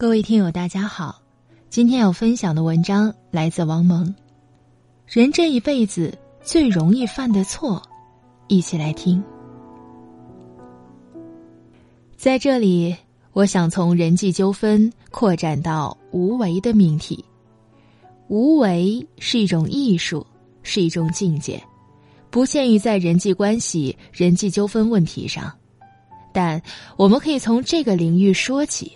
各位听友，大家好，今天要分享的文章来自王蒙。人这一辈子最容易犯的错，一起来听。在这里，我想从人际纠纷扩展到无为的命题。无为是一种艺术，是一种境界，不限于在人际关系、人际纠纷问题上，但我们可以从这个领域说起。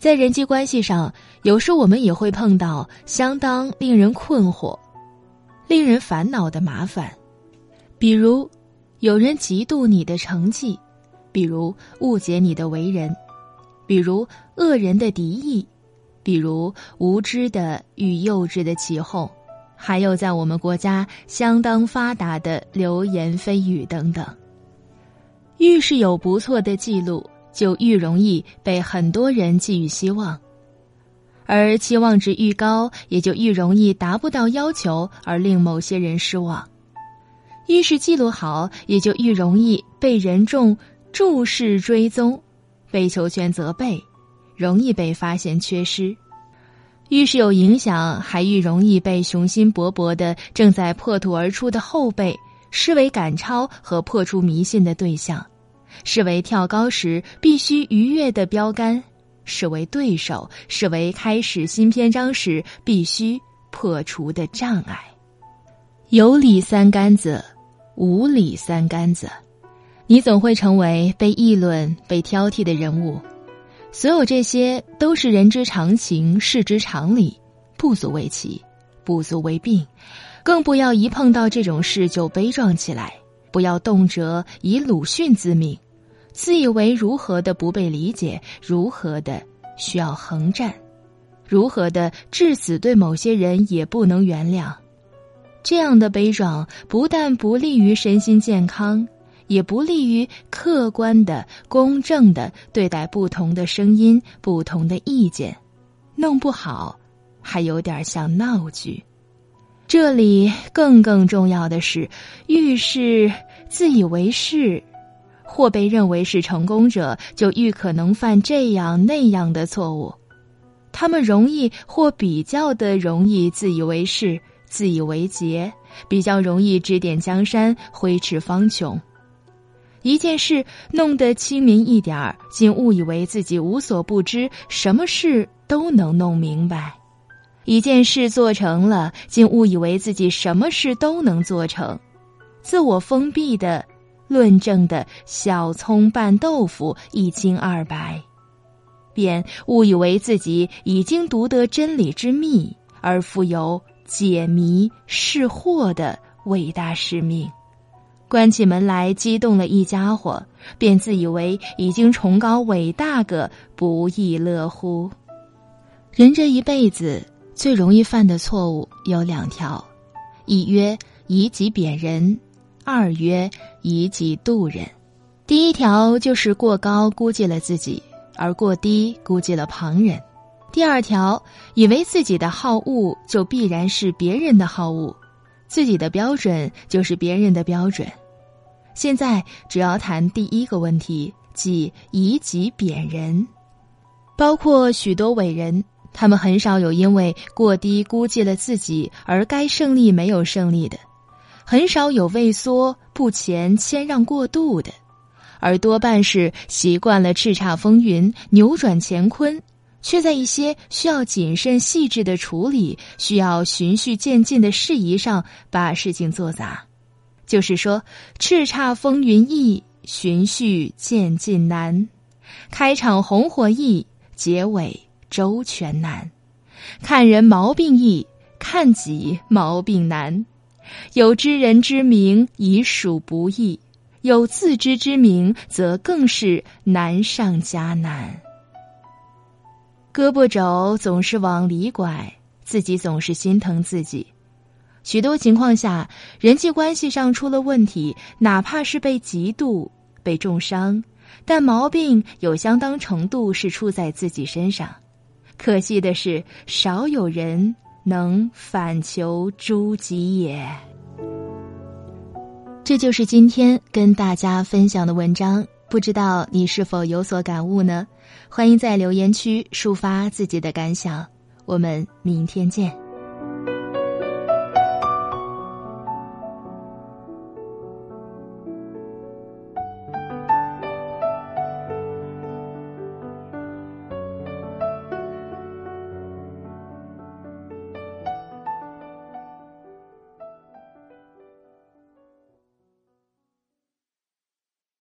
在人际关系上，有时我们也会碰到相当令人困惑、令人烦恼的麻烦，比如有人嫉妒你的成绩，比如误解你的为人，比如恶人的敌意，比如无知的与幼稚的起哄，还有在我们国家相当发达的流言蜚语等等。遇事有不错的记录。就愈容易被很多人寄予希望，而期望值愈高，也就愈容易达不到要求而令某些人失望。越是记录好，也就愈容易被人众注视追踪，被求全责备，容易被发现缺失。越是有影响，还愈容易被雄心勃勃的正在破土而出的后辈视为赶超和破除迷信的对象。视为跳高时必须逾越的标杆，视为对手，视为开始新篇章时必须破除的障碍。有理三杆子，无理三杆子，你总会成为被议论、被挑剔的人物。所有这些都是人之常情，事之常理，不足为奇，不足为病。更不要一碰到这种事就悲壮起来。不要动辄以鲁迅自命，自以为如何的不被理解，如何的需要横战，如何的至死对某些人也不能原谅。这样的悲壮不但不利于身心健康，也不利于客观的、公正的对待不同的声音、不同的意见。弄不好，还有点像闹剧。这里更更重要的是，遇是自以为是，或被认为是成功者，就愈可能犯这样那样的错误。他们容易或比较的容易自以为是、自以为杰，比较容易指点江山、挥斥方遒。一件事弄得亲民一点儿，竟误以为自己无所不知，什么事都能弄明白。一件事做成了，竟误以为自己什么事都能做成，自我封闭的、论证的小葱拌豆腐一清二白，便误以为自己已经独得真理之秘，而负有解谜释惑的伟大使命。关起门来激动了一家伙，便自以为已经崇高伟大个不亦乐乎。人这一辈子。最容易犯的错误有两条，一曰以己贬人，二曰以己度人。第一条就是过高估计了自己，而过低估计了旁人；第二条，以为自己的好恶就必然是别人的好恶，自己的标准就是别人的标准。现在主要谈第一个问题，即以己贬人，包括许多伟人。他们很少有因为过低估计了自己而该胜利没有胜利的，很少有畏缩不前谦让过度的，而多半是习惯了叱咤风云、扭转乾坤，却在一些需要谨慎细致的处理、需要循序渐进的事宜上把事情做砸。就是说，叱咤风云易，循序渐进难；开场红火易，结尾。周全难，看人毛病易，看己毛病难。有知人之明，已属不易；有自知之明，则更是难上加难。胳膊肘总是往里拐，自己总是心疼自己。许多情况下，人际关系上出了问题，哪怕是被嫉妒、被重伤，但毛病有相当程度是出在自己身上。可惜的是，少有人能反求诸己也。这就是今天跟大家分享的文章，不知道你是否有所感悟呢？欢迎在留言区抒发自己的感想。我们明天见。